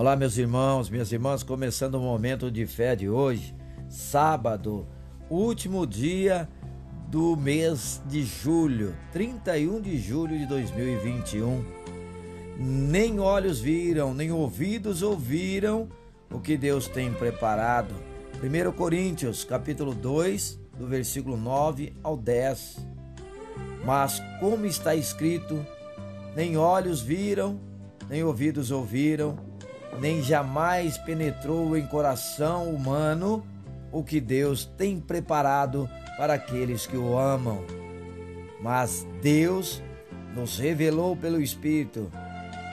Olá, meus irmãos, minhas irmãs, começando o momento de fé de hoje, sábado, último dia do mês de julho, 31 de julho de 2021. Nem olhos viram, nem ouvidos ouviram o que Deus tem preparado. 1 Coríntios, capítulo 2, do versículo 9 ao 10. Mas como está escrito, nem olhos viram, nem ouvidos ouviram, nem jamais penetrou em coração humano o que Deus tem preparado para aqueles que o amam. Mas Deus nos revelou pelo Espírito,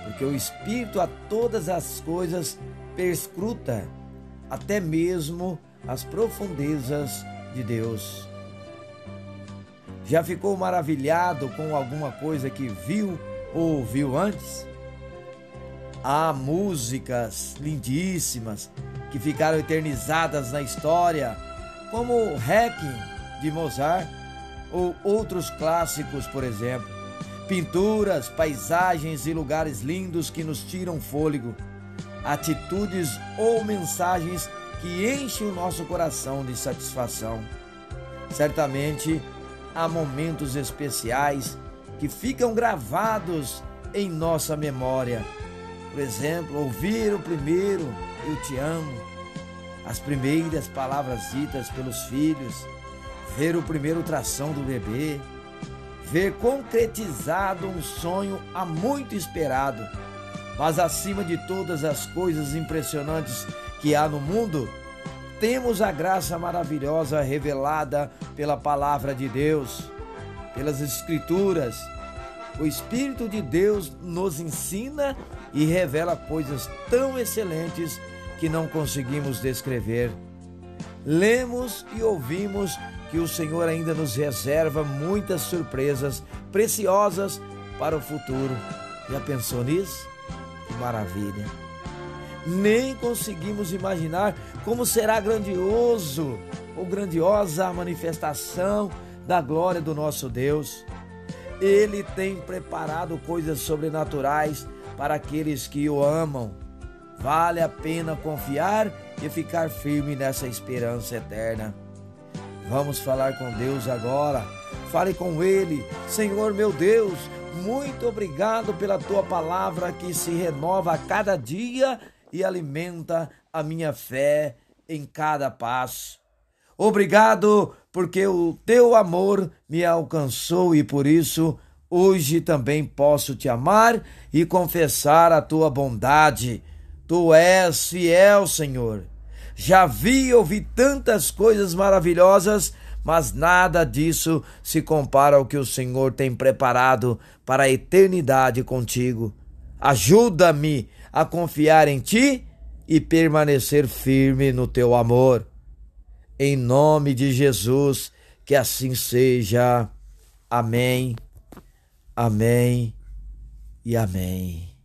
porque o Espírito a todas as coisas perscruta, até mesmo as profundezas de Deus. Já ficou maravilhado com alguma coisa que viu ou ouviu antes? Há músicas lindíssimas que ficaram eternizadas na história, como o de Mozart ou outros clássicos, por exemplo. Pinturas, paisagens e lugares lindos que nos tiram fôlego, atitudes ou mensagens que enchem o nosso coração de satisfação. Certamente há momentos especiais que ficam gravados em nossa memória por exemplo, ouvir o primeiro Eu te amo, as primeiras palavras ditas pelos filhos, ver o primeiro tração do bebê, ver concretizado um sonho há muito esperado. Mas acima de todas as coisas impressionantes que há no mundo, temos a graça maravilhosa revelada pela palavra de Deus, pelas Escrituras o Espírito de Deus nos ensina e revela coisas tão excelentes que não conseguimos descrever. Lemos e ouvimos que o Senhor ainda nos reserva muitas surpresas preciosas para o futuro. Já pensou nisso? Que maravilha! Nem conseguimos imaginar como será grandioso ou grandiosa a manifestação da glória do nosso Deus. Ele tem preparado coisas sobrenaturais para aqueles que o amam. Vale a pena confiar e ficar firme nessa esperança eterna. Vamos falar com Deus agora. Fale com Ele, Senhor meu Deus. Muito obrigado pela tua palavra que se renova a cada dia e alimenta a minha fé em cada passo. Obrigado porque o teu amor me alcançou e por isso hoje também posso te amar e confessar a tua bondade. Tu és fiel, Senhor. Já vi e ouvi tantas coisas maravilhosas, mas nada disso se compara ao que o Senhor tem preparado para a eternidade contigo. Ajuda-me a confiar em ti e permanecer firme no teu amor. Em nome de Jesus, que assim seja. Amém, amém e amém.